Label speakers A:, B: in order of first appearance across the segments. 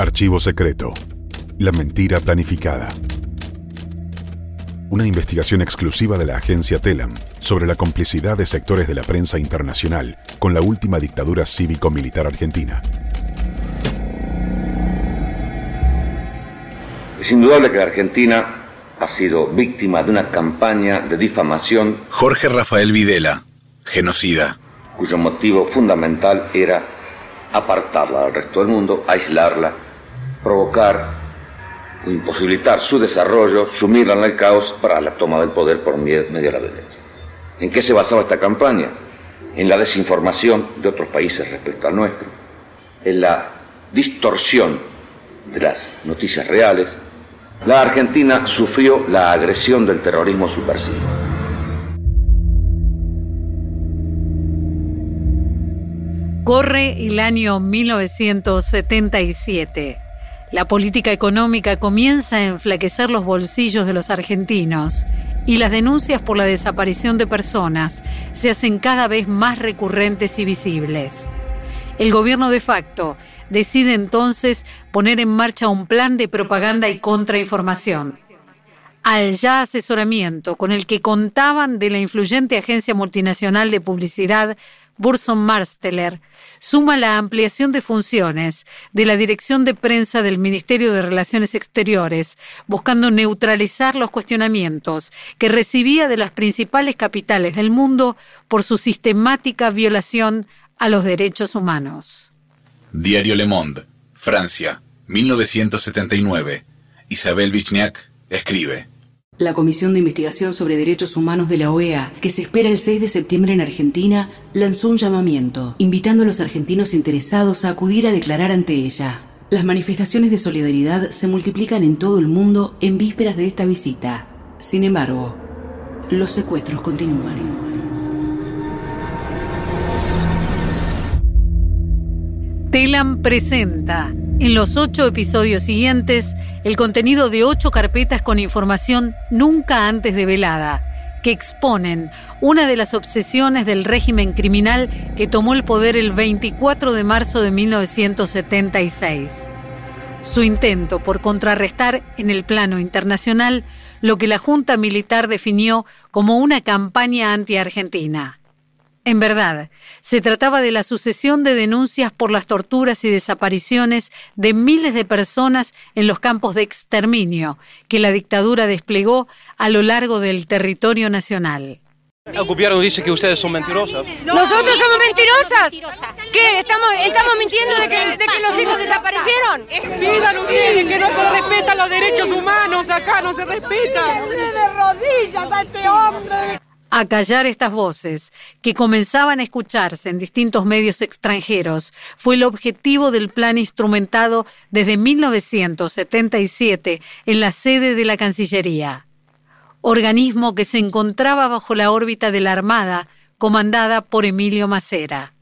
A: Archivo secreto. La mentira planificada. Una investigación exclusiva de la agencia Telam sobre la complicidad de sectores de la prensa internacional con la última dictadura cívico-militar argentina.
B: Es indudable que la Argentina ha sido víctima de una campaña de difamación.
C: Jorge Rafael Videla, genocida.
B: Cuyo motivo fundamental era apartarla del resto del mundo, aislarla, provocar o imposibilitar su desarrollo, sumirla en el caos para la toma del poder por medio de la violencia. ¿En qué se basaba esta campaña? En la desinformación de otros países respecto al nuestro, en la distorsión de las noticias reales. La Argentina sufrió la agresión del terrorismo subversivo.
D: Corre el año 1977. La política económica comienza a enflaquecer los bolsillos de los argentinos y las denuncias por la desaparición de personas se hacen cada vez más recurrentes y visibles. El gobierno de facto decide entonces poner en marcha un plan de propaganda y contrainformación. Al ya asesoramiento con el que contaban de la influyente agencia multinacional de publicidad Burson Marsteller, suma la ampliación de funciones de la Dirección de Prensa del Ministerio de Relaciones Exteriores, buscando neutralizar los cuestionamientos que recibía de las principales capitales del mundo por su sistemática violación a los derechos humanos.
C: Diario Le Monde, Francia, 1979. Isabel Vichniak escribe.
E: La Comisión de Investigación sobre Derechos Humanos de la OEA, que se espera el 6 de septiembre en Argentina, lanzó un llamamiento, invitando a los argentinos interesados a acudir a declarar ante ella. Las manifestaciones de solidaridad se multiplican en todo el mundo en vísperas de esta visita. Sin embargo, los secuestros continúan.
D: Telam presenta en los ocho episodios siguientes el contenido de ocho carpetas con información nunca antes develada, que exponen una de las obsesiones del régimen criminal que tomó el poder el 24 de marzo de 1976. Su intento por contrarrestar en el plano internacional lo que la Junta Militar definió como una campaña anti-argentina. En verdad, se trataba de la sucesión de denuncias por las torturas y desapariciones de miles de personas en los campos de exterminio que la dictadura desplegó a lo largo del territorio nacional.
F: El gobierno dice que ustedes son mentirosas.
G: ¿Nosotros somos mentirosas? ¿Qué? ¿Estamos, estamos mintiendo de que, de que los hijos desaparecieron?
H: Pidan ustedes que no se respetan los derechos humanos, acá no se respetan.
G: de rodillas a este hombre!
D: A callar estas voces, que comenzaban a escucharse en distintos medios extranjeros, fue el objetivo del plan instrumentado desde 1977 en la sede de la Cancillería, organismo que se encontraba bajo la órbita de la Armada, comandada por Emilio Macera.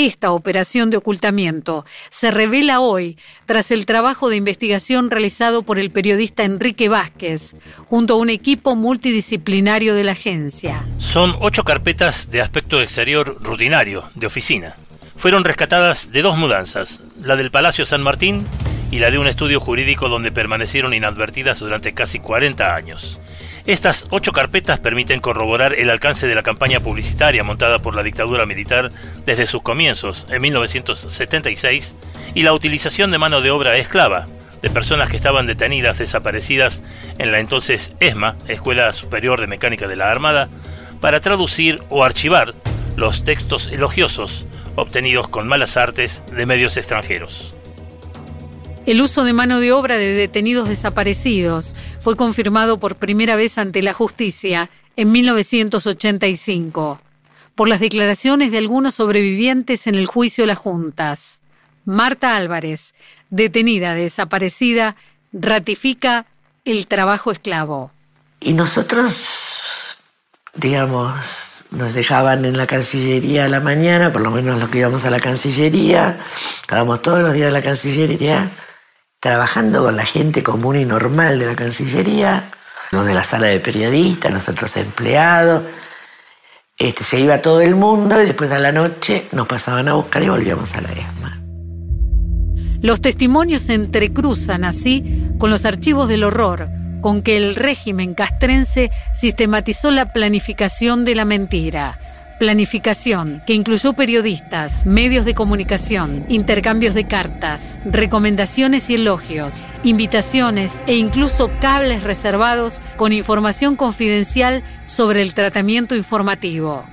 D: Esta operación de ocultamiento se revela hoy tras el trabajo de investigación realizado por el periodista Enrique Vázquez, junto a un equipo multidisciplinario de la agencia.
I: Son ocho carpetas de aspecto exterior rutinario, de oficina. Fueron rescatadas de dos mudanzas, la del Palacio San Martín y la de un estudio jurídico donde permanecieron inadvertidas durante casi 40 años. Estas ocho carpetas permiten corroborar el alcance de la campaña publicitaria montada por la dictadura militar desde sus comienzos, en 1976, y la utilización de mano de obra esclava, de personas que estaban detenidas, desaparecidas en la entonces ESMA, Escuela Superior de Mecánica de la Armada, para traducir o archivar los textos elogiosos obtenidos con malas artes de medios extranjeros.
D: El uso de mano de obra de detenidos desaparecidos fue confirmado por primera vez ante la justicia en 1985 por las declaraciones de algunos sobrevivientes en el juicio de las juntas. Marta Álvarez, detenida desaparecida, ratifica el trabajo esclavo.
J: Y nosotros, digamos, nos dejaban en la Cancillería a la mañana, por lo menos los que íbamos a la Cancillería, estábamos todos los días en la Cancillería trabajando con la gente común y normal de la Cancillería, los de la sala de periodistas, nosotros empleados. Este, se iba todo el mundo y después a la noche nos pasaban a buscar y volvíamos a la ESMA.
D: Los testimonios se entrecruzan así con los archivos del horror, con que el régimen castrense sistematizó la planificación de la mentira. Planificación que incluyó periodistas, medios de comunicación, intercambios de cartas, recomendaciones y elogios, invitaciones e incluso cables reservados con información confidencial sobre el tratamiento informativo.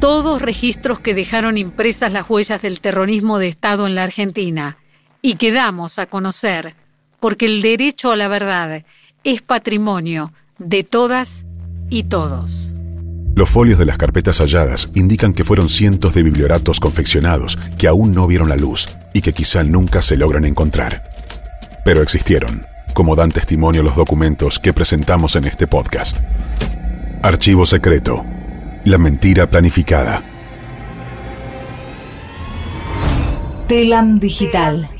D: Todos registros que dejaron impresas las huellas del terrorismo de Estado en la Argentina y que damos a conocer porque el derecho a la verdad es patrimonio de todas y todos.
A: Los folios de las carpetas halladas indican que fueron cientos de biblioratos confeccionados que aún no vieron la luz y que quizá nunca se logran encontrar. Pero existieron, como dan testimonio los documentos que presentamos en este podcast. Archivo secreto. La mentira planificada.
K: Telam Digital